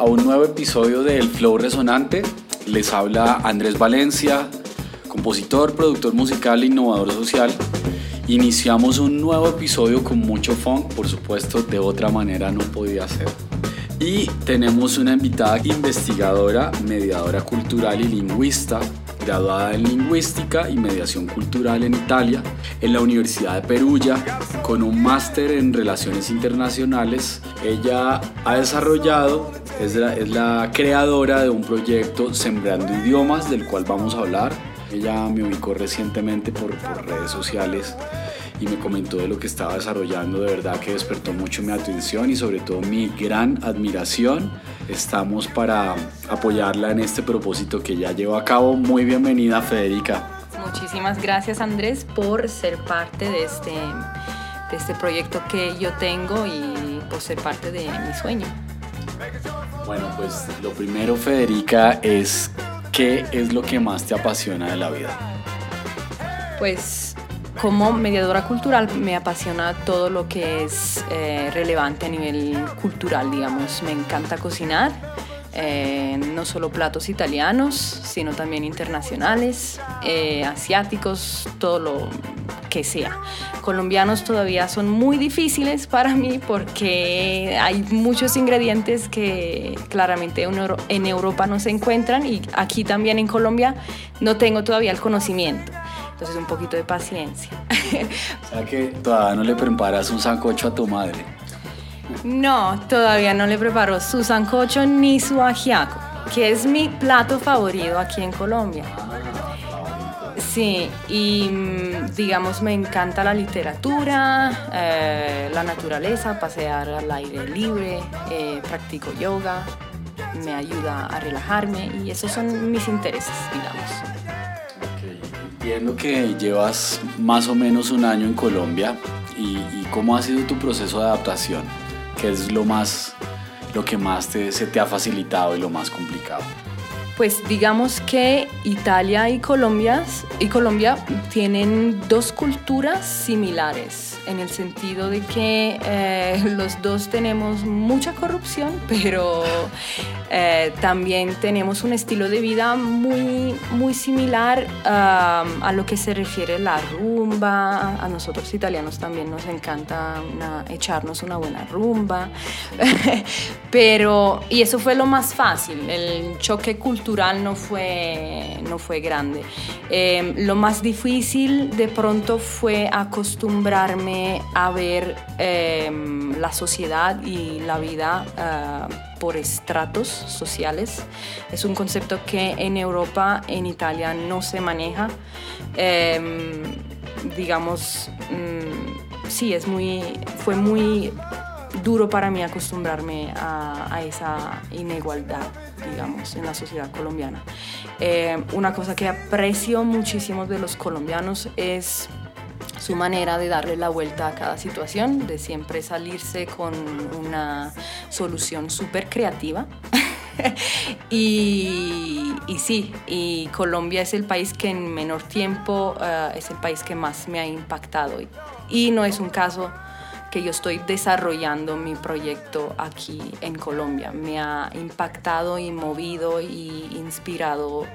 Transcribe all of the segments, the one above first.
A un nuevo episodio del Flow Resonante. Les habla Andrés Valencia, compositor, productor musical e innovador social. Iniciamos un nuevo episodio con mucho funk, por supuesto, de otra manera no podía ser. Y tenemos una invitada investigadora, mediadora cultural y lingüista, graduada en Lingüística y Mediación Cultural en Italia, en la Universidad de Perugia, con un máster en Relaciones Internacionales. Ella ha desarrollado, es la, creadora de un proyecto Sembrando Idiomas, del cual vamos a hablar. Ella me ubicó recientemente por redes sociales y me comentó de lo que estaba desarrollando, de verdad que despertó mucho mi atención y sobre todo mi gran admiración. Estamos para apoyarla en este propósito que ya lleva a cabo. Muy bienvenida Federica. Muchísimas gracias Andrés por ser parte de este, de este proyecto que yo tengo y por ser parte de mi sueño. Bueno, pues lo primero Federica es ¿qué es lo que más te apasiona de la vida? Pues como mediadora cultural me apasiona todo lo que es eh, relevante a nivel cultural, digamos. Me encanta cocinar, eh, no solo platos italianos, sino también internacionales, eh, asiáticos, todo lo que sea. Colombianos todavía son muy difíciles para mí porque hay muchos ingredientes que claramente en Europa no se encuentran y aquí también en Colombia no tengo todavía el conocimiento. Entonces un poquito de paciencia. O sea que todavía no le preparas un sancocho a tu madre. No, todavía no le preparo su sancocho ni su ajiaco, que es mi plato favorito aquí en Colombia. Sí, y mm, digamos me encanta la literatura, eh, la naturaleza, pasear al aire libre, eh, practico yoga, me ayuda a relajarme y esos son mis intereses, digamos. Entiendo que llevas más o menos un año en Colombia y, cómo ha sido tu proceso de adaptación, qué es lo más, lo que más se te ha facilitado y lo más complicado. Pues digamos que Italia y Colombia, y Colombia tienen dos culturas similares, en el sentido de que eh, los dos tenemos mucha corrupción, pero eh, también tenemos un estilo de vida muy, muy similar a lo que se refiere la rumba. A nosotros italianos también nos encanta echarnos una buena rumba, pero, y eso fue lo más fácil, el choque cultural no fue, no fue grande. Em, lo más difícil de pronto fue acostumbrarme a ver em, la sociedad y la vida eh, por estratos sociales. Es un concepto que en Europa, en Italia, no se maneja. Em, digamos, mm, sí, es muy, fue muy duro para mí acostumbrarme a, esa inigualdad, digamos, en la sociedad colombiana. Eh, una cosa que aprecio muchísimo de los colombianos es su manera de darle la vuelta a cada situación, de siempre salirse con una solución súper creativa. y, sí, Colombia es el país que en menor tiempo eh, es el país que más me ha impactado. y no es un caso que yo estoy desarrollando mi proyecto aquí en Colombia. Me ha impactado y movido y inspirado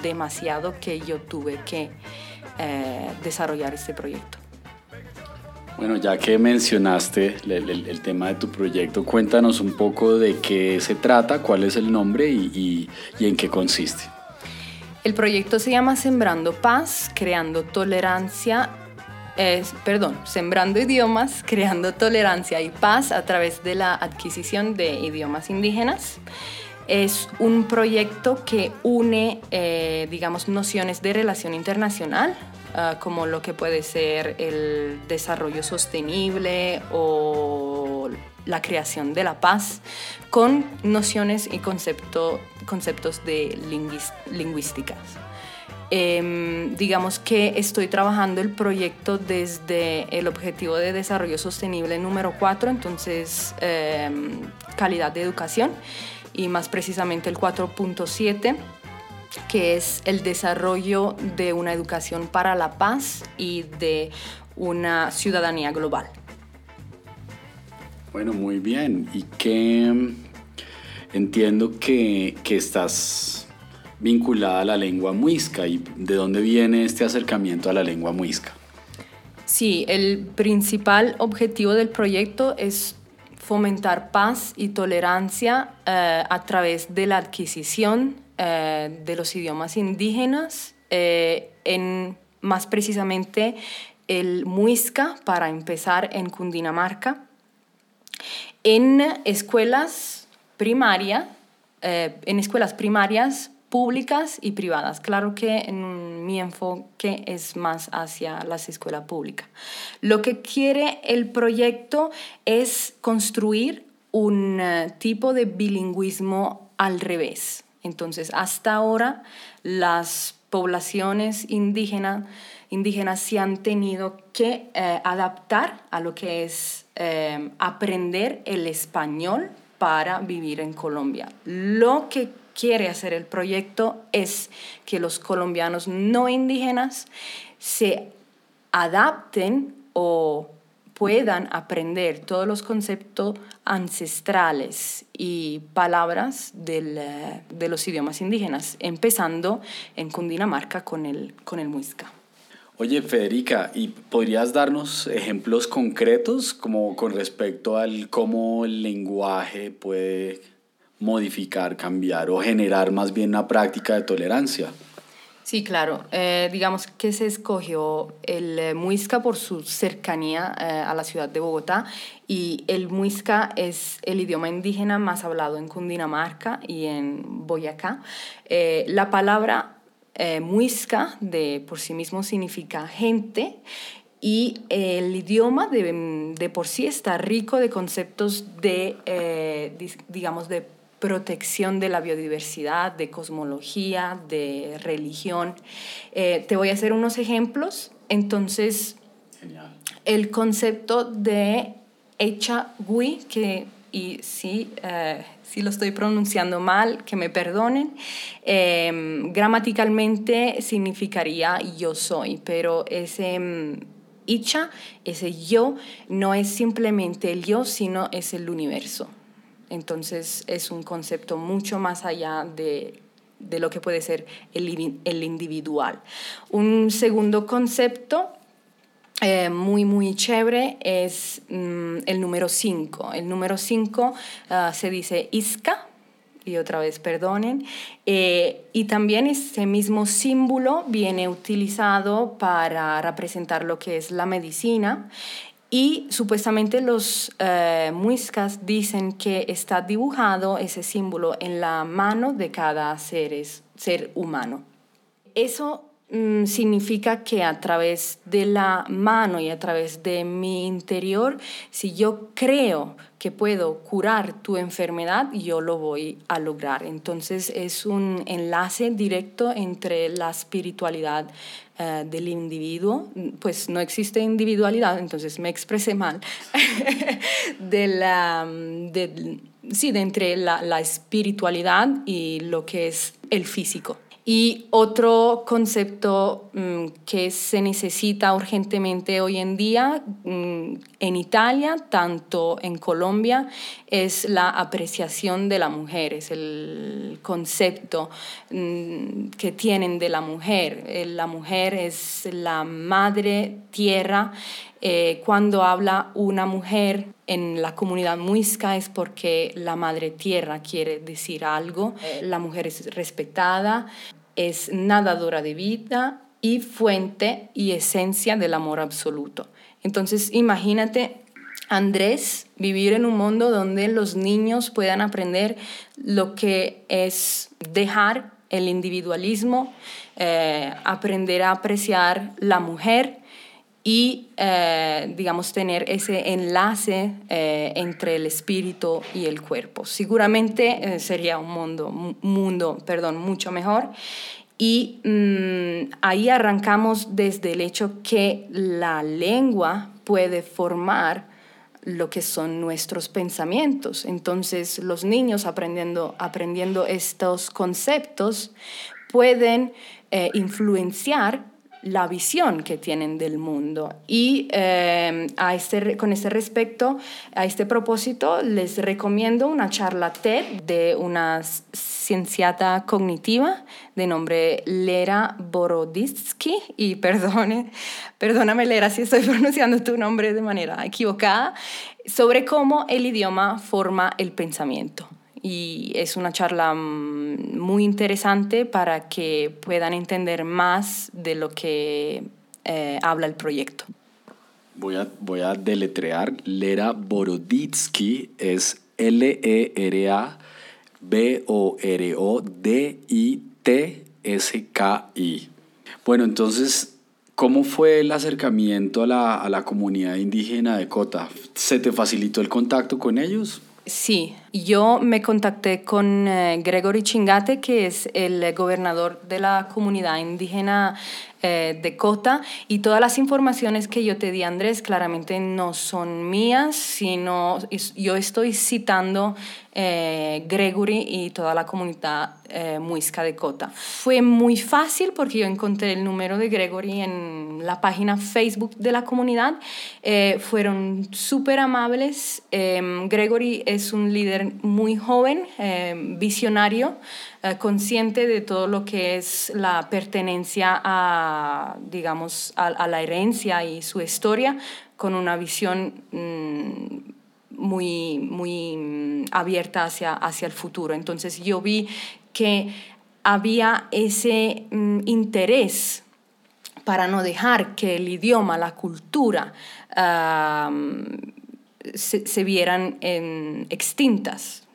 demasiado que yo tuve que eh, desarrollar este proyecto. Bueno, ya que mencionaste el, tema de tu proyecto, cuéntanos un poco de qué se trata, cuál es el nombre y en qué consiste. El proyecto se llama Sembrando Paz, creando tolerancia es, perdón, sembrando idiomas, creando tolerancia y paz a través de la adquisición de idiomas indígenas. Es un proyecto que une, eh, digamos, nociones de relación internacional, ah, como lo que puede ser el desarrollo sostenible o la creación de la paz, con nociones y concepto, conceptos de lingüísticas. Em, digamos que estoy trabajando el proyecto desde el objetivo de desarrollo sostenible número 4, entonces em, calidad de educación, y más precisamente el 4.7 que es el desarrollo de una educación para la paz y de una ciudadanía global. Bueno, muy bien. ¿Y qué, entiendo que, que estás vinculada a la lengua muisca y de dónde viene este acercamiento a la lengua muisca. Sí, el principal objetivo del proyecto es fomentar paz y tolerancia eh, a través de la adquisición eh, de los idiomas indígenas, eh, en más precisamente el muisca, para empezar en Cundinamarca, en escuelas en escuelas primarias públicas y privadas. Claro que en mi enfoque es más hacia las escuelas públicas. Lo que quiere el proyecto es construir un eh, tipo de bilingüismo al revés. Entonces, hasta ahora las poblaciones indígenas, se han tenido que eh, adaptar a lo que es eh, aprender el español para vivir en Colombia. Lo que quiere hacer el proyecto es que los colombianos no indígenas se adapten o puedan aprender todos los conceptos ancestrales y palabras de los idiomas indígenas, empezando en Cundinamarca con el, con el muisca. Oye, Federica, ¿y podrías darnos ejemplos concretos como con respecto al cómo el lenguaje puede modificar, cambiar o generar más bien una práctica de tolerancia. Sí, claro. Eh, digamos que se escogió el eh, muisca por su cercanía eh, a la ciudad de Bogotá y el muisca es el idioma indígena más hablado en Cundinamarca y en Boyacá. la palabra muisca de por sí mismo significa gente y el idioma de, de, por sí está rico de conceptos de, digamos, de protección de la biodiversidad, de cosmología, de religión. Eh, te voy a hacer unos ejemplos. Entonces, el concepto de Gui, que y sí, eh, si lo estoy pronunciando mal, que me perdonen, em, gramaticalmente significaría yo soy, pero ese mm, Icha, ese yo, no es simplemente el yo, sino es el universo. Entonces es un concepto mucho más allá de, lo que puede ser el, individual. Un segundo concepto eh, muy, muy chévere es mm, el número 5. El número 5 ah, se dice isca, y otra vez perdonen, eh, y también ese mismo símbolo viene utilizado para representar lo que es la medicina y supuestamente los eh, muiscas dicen que está dibujado ese símbolo en la mano de cada ser, ser humano. Eso mm, significa que a través de la mano y a través de mi interior, si yo creo que puedo curar tu enfermedad, yo lo voy a lograr. Entonces es un enlace directo entre la espiritualidad eh, del individuo, pues no existe individualidad, entonces me expresé mal, de la, de, sí, de entre la, la espiritualidad y lo que es el físico. Y otro concepto mm, que se necesita urgentemente hoy en día mm, en Italia, tanto en Colombia, es la apreciación de la mujer, es el concepto mm, que tienen de la mujer. Eh, la mujer es la madre tierra. Eh, cuando habla una mujer en la comunidad muisca es porque la madre tierra quiere decir algo. Eh, la mujer es respetada, es nadadora de vida y fuente y esencia del amor absoluto. Entonces, imagínate, Andrés, vivir en un mundo donde los niños puedan aprender lo que es dejar el individualismo, eh, aprender a apreciar la mujer y, eh, digamos, tener ese enlace eh, entre el espíritu y el cuerpo. Seguramente eh, sería un mundo, mundo perdón, mucho mejor. Y mm, ahí arrancamos desde el hecho que la lengua puede formar lo que son nuestros pensamientos. Entonces, los niños aprendiendo, aprendiendo estos conceptos pueden influenciar la visión que tienen del mundo. Y eh, a este, con este respecto, a este propósito, les recomiendo una charla TED de una cienciata cognitiva de nombre Lera Boroditsky. Y perdone, perdóname Lera si estoy pronunciando tu nombre de manera equivocada, sobre cómo el idioma forma el pensamiento y es una charla mm, muy interesante para que puedan entender más de lo que eh, habla el proyecto. Voy a, voy a deletrear. Lera Boroditsky es L-E-R-A-B-O-R-O-D-I-T-S-K-I. Bueno, entonces, ¿cómo fue el acercamiento a la, a la comunidad indígena de Cota? ¿Se te facilitó el contacto con ellos? Sí, yo me contacté con eh, Gregory Chingate, que es el gobernador de la comunidad indígena eh, de Cota, y todas las informaciones que yo te di, Andrés, claramente no son mías, sino yo estoy citando eh, Gregory y toda la comunidad eh, muisca de Cota. Fue muy fácil porque yo encontré el número de Gregory en la página Facebook de la comunidad. Eh, fueron súper amables. Gregory es un líder muy joven, visionario, consciente de todo lo que es la pertenencia a, digamos, a, la herencia y su historia, con una visión... Mm, muy, muy mm, abierta hacia, hacia el futuro. Entonces yo vi que había ese mm, interés para no dejar que el idioma, la cultura, se, vieran extintas.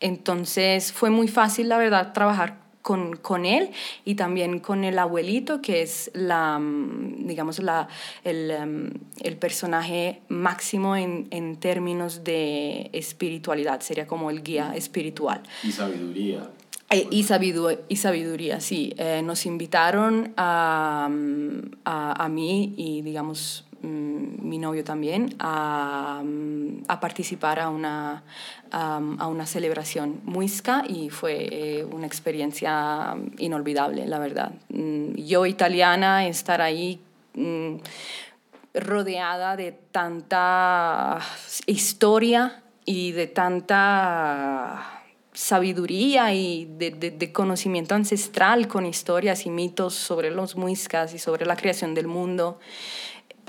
Entonces fue muy fácil, la verdad, trabajar con, con, él y también con el abuelito, que es la, mm, digamos, la, el, mm, el personaje máximo en, en, términos de espiritualidad, sería como el guía espiritual. Y sabiduría. Eh, y, sabiduría, y sabiduría, sí. Eh, nos invitaron a, mm, a, a mí y, digamos, mi novio también a, a participar a una, a una celebración muisca y fue eh, una experiencia inolvidable, la verdad. Mm, yo italiana, estar ahí mm, rodeada de tanta historia y de tanta sabiduría y de, de, conocimiento ancestral con historias y mitos sobre los muiscas y sobre la creación del mundo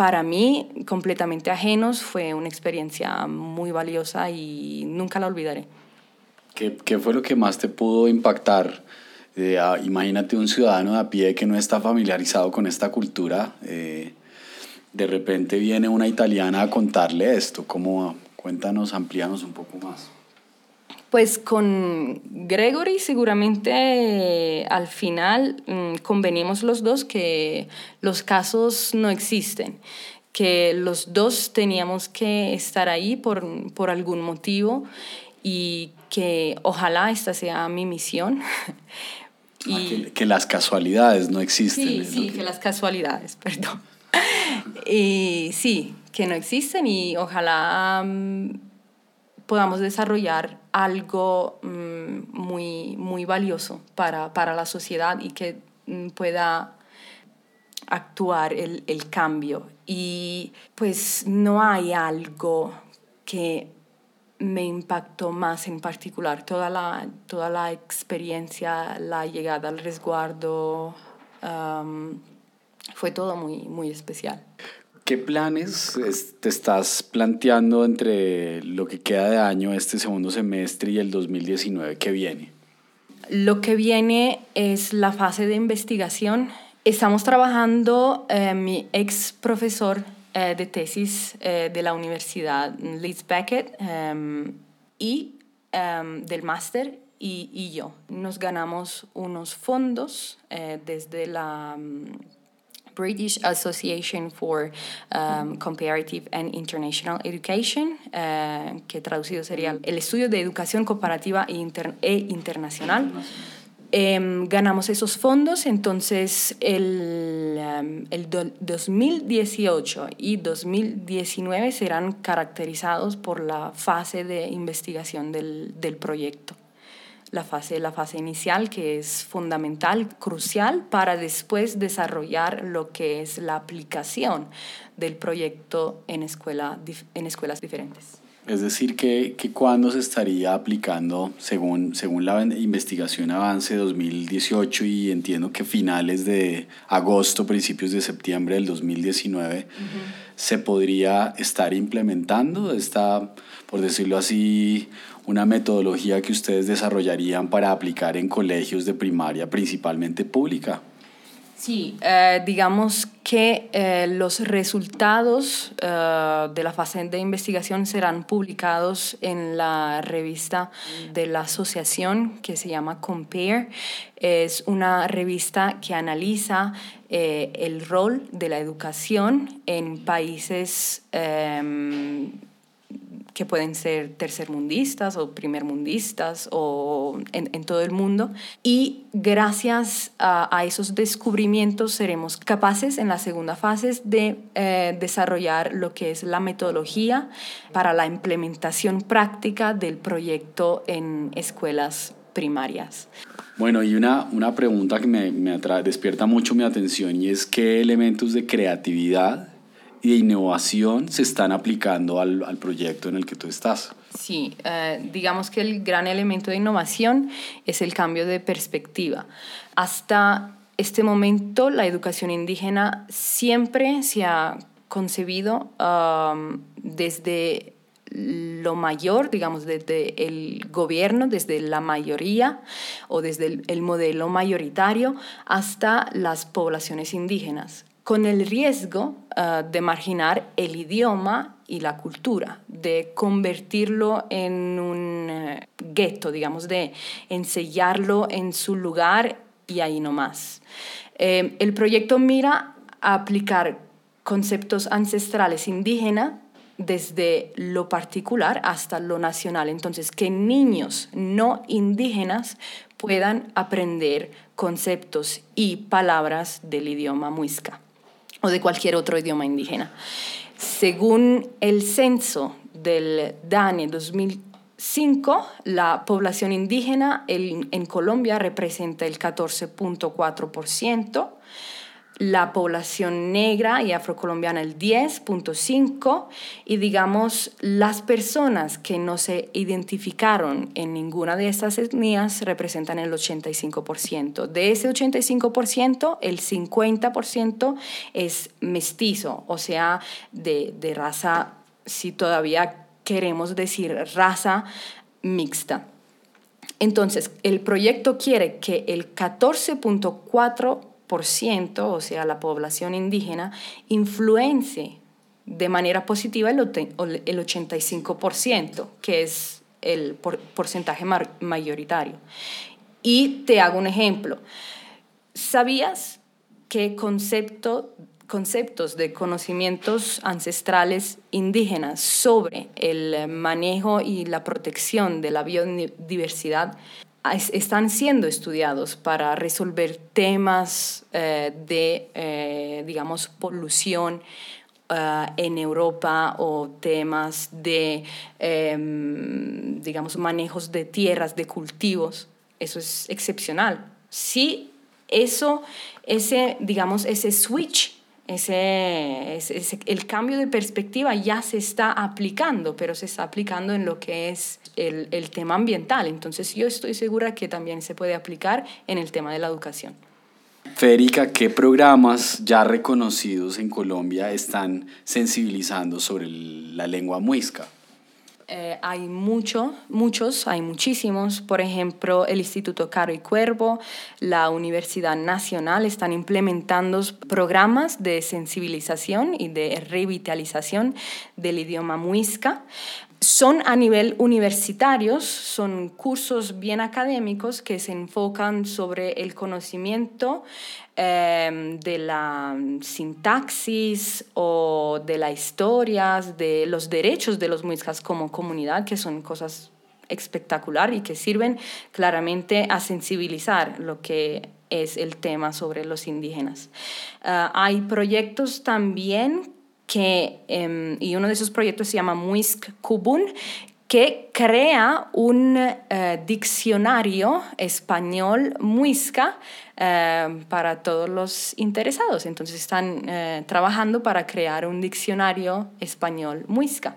para mí, completamente ajenos, fue una experiencia muy valiosa y nunca la olvidaré. ¿Qué, qué fue lo que más te pudo impactar? Eh, imagínate un ciudadano de a pie que no está familiarizado con esta cultura. Eh, de repente viene una italiana a contarle esto. ¿Cómo? Cuéntanos, amplíanos un poco más. Pues con Gregory seguramente al final mm, convenimos los dos que los casos no existen, que los dos teníamos que estar ahí por, por algún motivo y que ojalá esta sea mi misión. Ah, y, que, las casualidades no existen. Sí, sí, que las casualidades, perdón. y sí, que no existen y ojalá mm, podamos desarrollar algo mm, muy, muy valioso para, para, la sociedad y que mm, pueda actuar el, el, cambio. Y pues no hay algo que me impactó más en particular. Toda la, toda la experiencia, la llegada al resguardo, fue todo muy, muy especial. ¿Qué planes te estás planteando entre lo que queda de año, este segundo semestre y el 2019 que viene? Lo que viene es la fase de investigación. Estamos trabajando, eh, mi ex profesor eh, de tesis eh, de la Universidad Leeds Beckett em, y em, del máster y, y, yo. Nos ganamos unos fondos desde la British Association for um, Comparative and International Education, uh, que traducido sería el estudio de educación comparativa e, e internacional. Eh, ganamos esos fondos, entonces el, um, el 2018 y 2019 serán caracterizados por la fase de investigación del, del proyecto. La fase, la fase inicial, que es fundamental, crucial, para después desarrollar lo que es la aplicación del proyecto en, escuela, en escuelas diferentes. Es decir, que, que cuándo se estaría aplicando, según, según la investigación Avance 2018 y entiendo que finales de agosto, principios de septiembre del 2019, se podría estar implementando esta, por decirlo así, una metodología que ustedes desarrollarían para aplicar en colegios de primaria, principalmente pública. Sí, eh, digamos que eh, los resultados eh, de la fase de investigación serán publicados en la revista de la asociación que se llama Compare. Es una revista que analiza el rol de la educación en países em, que pueden ser tercermundistas o primermundistas o en, todo el mundo. Y gracias a, esos descubrimientos seremos capaces en la segunda fase de eh, desarrollar lo que es la metodología para la implementación práctica del proyecto en escuelas primarias. Bueno, y una, una pregunta que me, me despierta mucho mi atención y es qué elementos de creatividad y de innovación se están aplicando al, al proyecto en el que tú estás. Sí, eh, digamos que el gran elemento de innovación es el cambio de perspectiva. Hasta este momento la educación indígena siempre se ha concebido um, desde lo mayor, digamos, desde el gobierno, desde la mayoría o desde el, el modelo mayoritario hasta las poblaciones indígenas con el riesgo ah, de marginar el idioma y la cultura, de convertirlo en un eh, gueto, digamos, de ensellarlo en su lugar y ahí no más. Eh, el proyecto mira a aplicar conceptos ancestrales indígenas desde lo particular hasta lo nacional. Entonces, que niños no indígenas puedan aprender conceptos y palabras del idioma muisca o de cualquier otro idioma indígena. Según el censo del DANE 2005, la población indígena en Colombia representa el 14.4%, la población negra y afrocolombiana el 10.5% y digamos las personas que no se identificaron en ninguna de estas etnias representan el 85%. De ese 85%, el 50% es mestizo, o sea, de, de raza, si todavía queremos decir raza mixta. Entonces, el proyecto quiere que el 14.4% o sea, la población indígena, influencie de manera positiva el, el 85%, que es el porcentaje mayoritario. Y te hago un ejemplo. ¿Sabías que concepto, conceptos de conocimientos ancestrales indígenas sobre el manejo y la protección de la biodiversidad están siendo estudiados para resolver temas eh, de, eh, digamos, polución eh, en Europa o temas de, em, digamos, manejos de tierras, de cultivos. Eso es excepcional. Sí, eso, ese, digamos, ese switch ese, ese, el cambio de perspectiva ya se está aplicando, pero se está aplicando en lo que es el, el, tema ambiental. Entonces yo estoy segura que también se puede aplicar en el tema de la educación. Federica, ¿qué programas ya reconocidos en Colombia están sensibilizando sobre la lengua muisca? Eh, hay mucho, muchos, hay muchísimos. Por ejemplo, el Instituto Caro y Cuervo, la Universidad Nacional están implementando programas de sensibilización y de revitalización del idioma muisca son a nivel universitarios, son cursos bien académicos que se enfocan sobre el conocimiento em, de la sintaxis o de la historia, de los derechos de los muiscas como comunidad, que son cosas espectacular y que sirven claramente a sensibilizar lo que es el tema sobre los indígenas. Ah, hay proyectos también que, em, y uno de esos proyectos se llama Muisk Kubun, que crea un eh, diccionario español muisca eh, para todos los interesados. Entonces están eh, trabajando para crear un diccionario español muisca.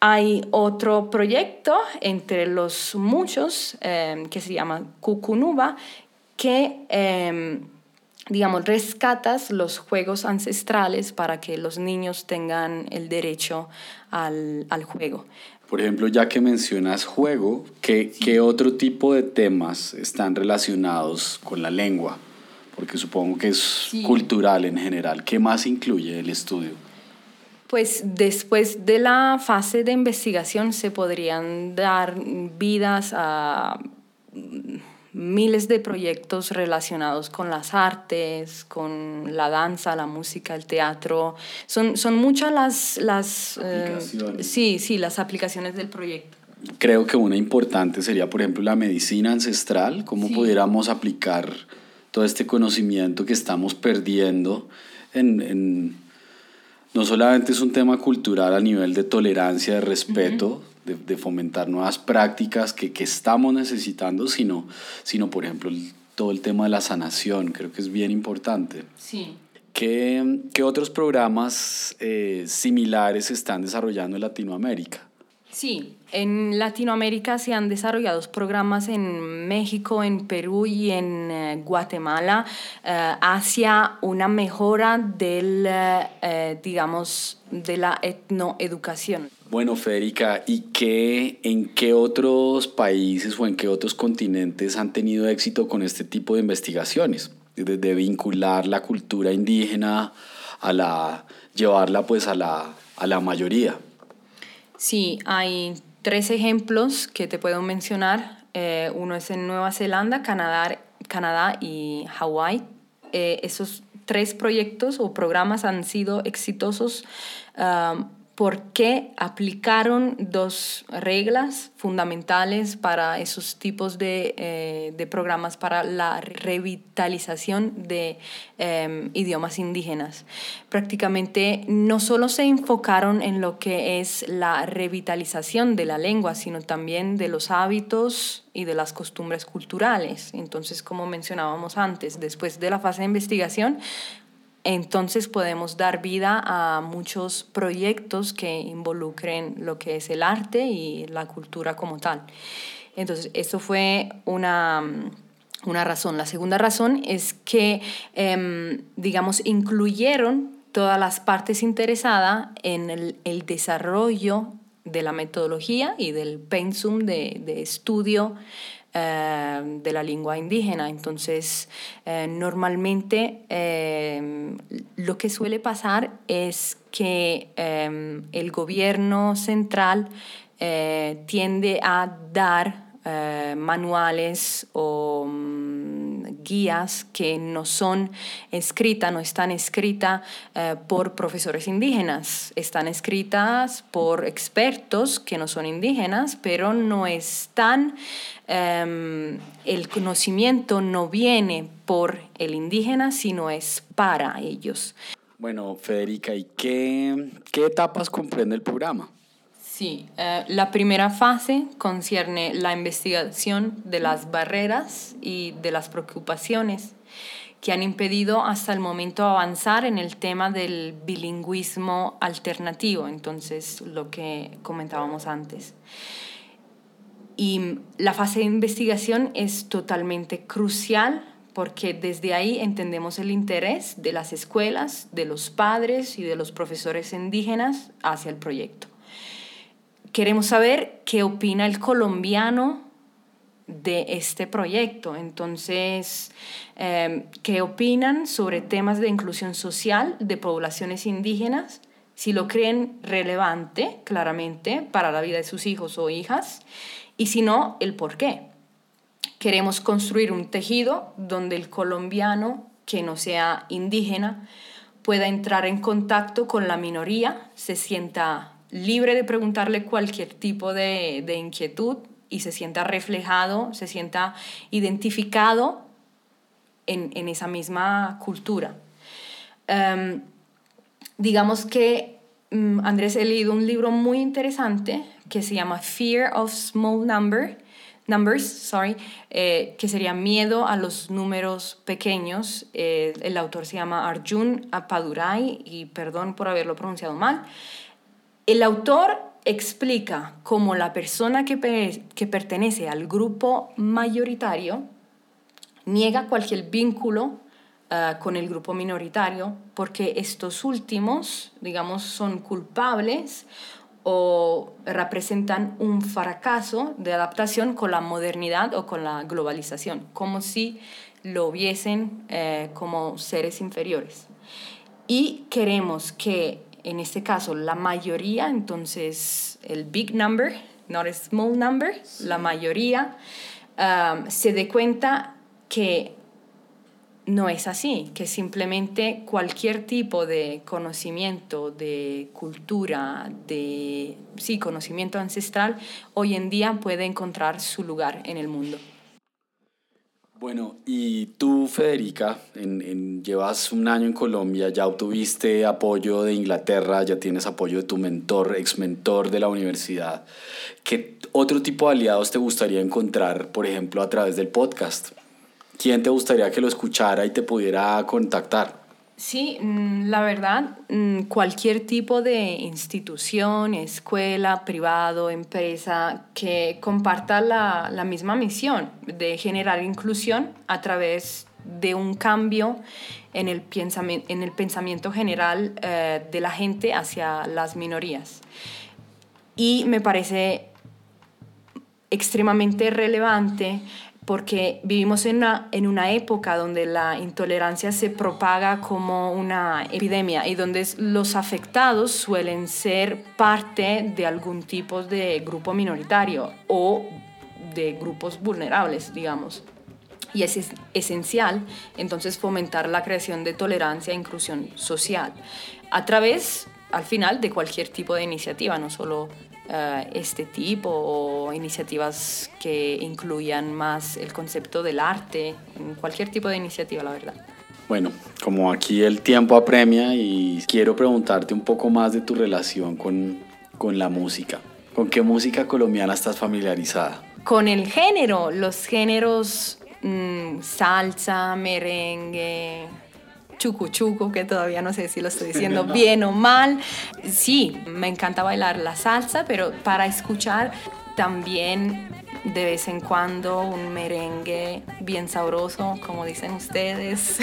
Hay otro proyecto entre los muchos que se llama Cucunuba que digamos, rescatas los juegos ancestrales para que los niños tengan el derecho al, al juego. Por ejemplo, ya que mencionas juego, ¿qué, ¿qué, otro tipo de temas están relacionados con la lengua? Porque supongo que es cultural en general. ¿Qué más incluye el estudio? Pues después de la fase de investigación se podrían dar vidas a miles de proyectos relacionados con las artes, con la danza, la música, el teatro. Son, son muchas las, las eh, sí, sí, las aplicaciones del proyecto. Creo que una importante sería, por ejemplo, la medicina ancestral, cómo pudiéramos aplicar todo este conocimiento que estamos perdiendo en, en, no solamente es un tema cultural a nivel de tolerancia, de respeto, de, fomentar nuevas prácticas que, que, estamos necesitando, sino, sino por ejemplo, todo el tema de la sanación, creo que es bien importante. Sí. ¿Qué, qué otros programas eh, similares se están desarrollando en Latinoamérica? Sí, en Latinoamérica se han desarrollado programas en México, en Perú y en eh, Guatemala eh, hacia una mejora del, eh, digamos, de la etnoeducación. Bueno, Federica, ¿y qué, en qué otros países o en qué otros continentes han tenido éxito con este tipo de investigaciones? De, de vincular la cultura indígena a la, llevarla pues a la, a la mayoría. Sí, hay tres ejemplos que te puedo mencionar. Eh, uno es en Nueva Zelanda, Canadá, Canadá y Hawái. Eh, esos tres proyectos o programas han sido exitosos um, porque aplicaron dos reglas fundamentales para esos tipos de, eh, programas para la revitalización de em, idiomas indígenas. Prácticamente no solo se enfocaron en lo que es la revitalización de la lengua, sino también de los hábitos y de las costumbres culturales. Entonces, como mencionábamos antes, después de la fase de investigación, entonces podemos dar vida a muchos proyectos que involucren lo que es el arte y la cultura como tal. Entonces, eso fue una, una razón. La segunda razón es que, em, digamos, incluyeron todas las partes interesadas en el, el, desarrollo de la metodología y del pensum de, de estudio eh, de la lengua indígena. Entonces, eh, normalmente eh, lo que suele pasar es que el gobierno central tiende a dar manuales o mm, guías que no son escritas, no están escritas por profesores indígenas, están escritas por expertos que no son indígenas, pero no están Em, el conocimiento no viene por el indígena, sino es para ellos. Bueno, Federica, ¿y qué, qué etapas comprende el programa? Sí, eh, la primera fase concierne la investigación de las barreras y de las preocupaciones que han impedido hasta el momento avanzar en el tema del bilingüismo alternativo, entonces lo que comentábamos antes. Y la fase de investigación es totalmente crucial porque desde ahí entendemos el interés de las escuelas, de los padres y de los profesores indígenas hacia el proyecto. Queremos saber qué opina el colombiano de este proyecto. Entonces, em, ¿qué opinan sobre temas de inclusión social de poblaciones indígenas? Si lo creen relevante, claramente, para la vida de sus hijos o hijas y si no, el por qué. Queremos construir un tejido donde el colombiano que no sea indígena pueda entrar en contacto con la minoría, se sienta libre de preguntarle cualquier tipo de, inquietud y se sienta reflejado, se sienta identificado en, esa misma cultura. Em, digamos que, mm, Andrés, he leído un libro muy interesante que se llama Fear of Small Number, Numbers, sorry, eh, que sería Miedo a los números pequeños. Eh, el autor se llama Arjun Apadurai y perdón por haberlo pronunciado mal. El autor explica cómo la persona que, que pertenece al grupo mayoritario niega cualquier vínculo ah, con el grupo minoritario porque estos últimos, digamos, son culpables o representan un fracaso de adaptación con la modernidad o con la globalización, como si lo viesen eh, como seres inferiores. Y queremos que, en este caso, la mayoría, entonces el big number, not a small number, la mayoría, um, se dé cuenta que no es así, que simplemente cualquier tipo de conocimiento, de cultura, de sí, conocimiento ancestral, hoy en día puede encontrar su lugar en el mundo. Bueno, y tú, Federica, en, llevas un año en Colombia, ya obtuviste apoyo de Inglaterra, ya tienes apoyo de tu mentor, ex mentor de la universidad. ¿Qué otro tipo de aliados te gustaría encontrar, por ejemplo, a través del podcast? ¿quién te gustaría que lo escuchara y te pudiera contactar? Sí, mm, la verdad, mm, cualquier tipo de institución, escuela, privado, empresa que comparta la, la misma misión de generar inclusión a través de un cambio en el pensamiento, en el pensamiento general eh, de la gente hacia las minorías. Y me parece extremadamente relevante porque vivimos en una, en una época donde la intolerancia se propaga como una epidemia y donde los afectados suelen ser parte de algún tipo de grupo minoritario o de grupos vulnerables, digamos. Y es esencial entonces fomentar la creación de tolerancia e inclusión social a través, al final, de cualquier tipo de iniciativa, no solo eh, este tipo o iniciativas que incluyan más el concepto del arte, cualquier tipo de iniciativa, la verdad. Bueno, como aquí el tiempo apremia y quiero preguntarte un poco más de tu relación con, con la música. ¿Con qué música colombiana estás familiarizada? Con el género, los géneros mm, salsa, merengue, chucu chucu, que todavía no sé si lo estoy diciendo bien o mal. Sí, me encanta bailar la salsa, pero para escuchar también de vez en cuando un merengue bien sabroso, como dicen ustedes.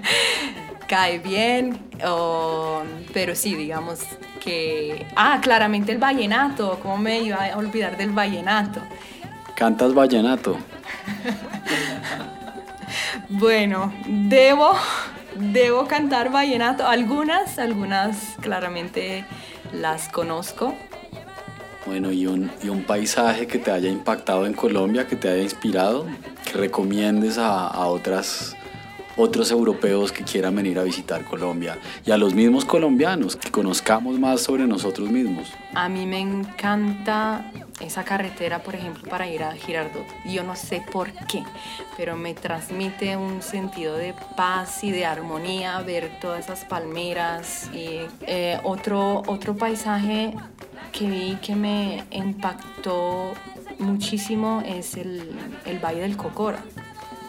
Cae bien, pero sí, digamos que... Ah, claramente el vallenato, ¿cómo me iba a olvidar del vallenato? ¿Cantas vallenato? Bueno, debo, debo cantar vallenato. Algunas, algunas claramente las conozco. Bueno, y un, y un paisaje que te haya impactado en Colombia, que te haya inspirado, que recomiendes a, a otras otros europeos que quieran venir a visitar Colombia y a los mismos colombianos, que conozcamos más sobre nosotros mismos. A mí me encanta esa carretera, por ejemplo, para ir a Girardot. Yo no sé por qué, pero me transmite un sentido de paz y de armonía ver todas esas palmeras. Y eh, otro, otro paisaje que vi que me impactó muchísimo es el, el Valle del Cocora.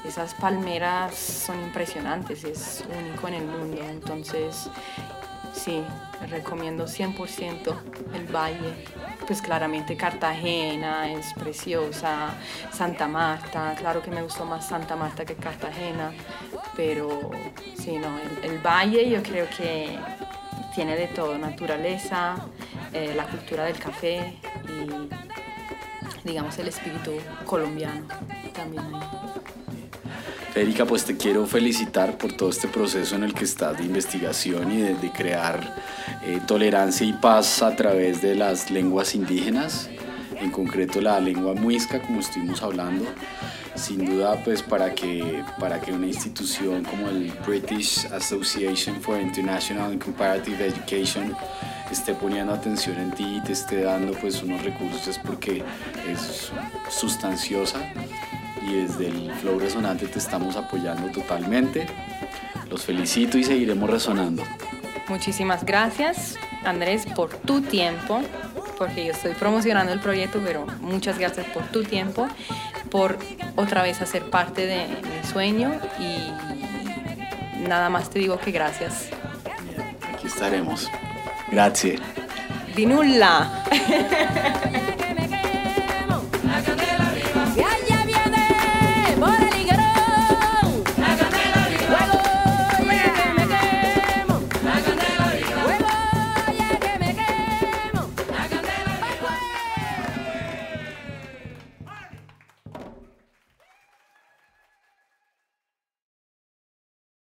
Esas palmeras son impresionantes, es único en el mundo. Entonces, sí, recomiendo 100% el valle. Pues claramente Cartagena es preciosa, Santa Marta, claro que me gustó más Santa Marta que Cartagena, pero sí, no, el, valle yo creo que tiene de todo, naturaleza, eh, la cultura del café y digamos el espíritu colombiano también Erika, pues te quiero felicitar por todo este proceso en el que estás de investigación y de, crear eh, tolerancia y paz a través de las lenguas indígenas, en concreto la lengua muisca, como estuvimos hablando. Sin duda, pues para que, para que una institución como el British Association for International and Comparative Education esté poniendo atención en ti y te esté dando pues unos recursos porque es sustanciosa y desde el Flow Resonante te estamos apoyando totalmente. Los felicito y seguiremos resonando. Muchísimas gracias, Andrés, por tu tiempo, porque yo estoy promocionando el proyecto, pero muchas gracias por tu tiempo, por otra vez hacer parte de mi sueño y nada más te digo que gracias. Aquí estaremos. Gracias. Di nulla.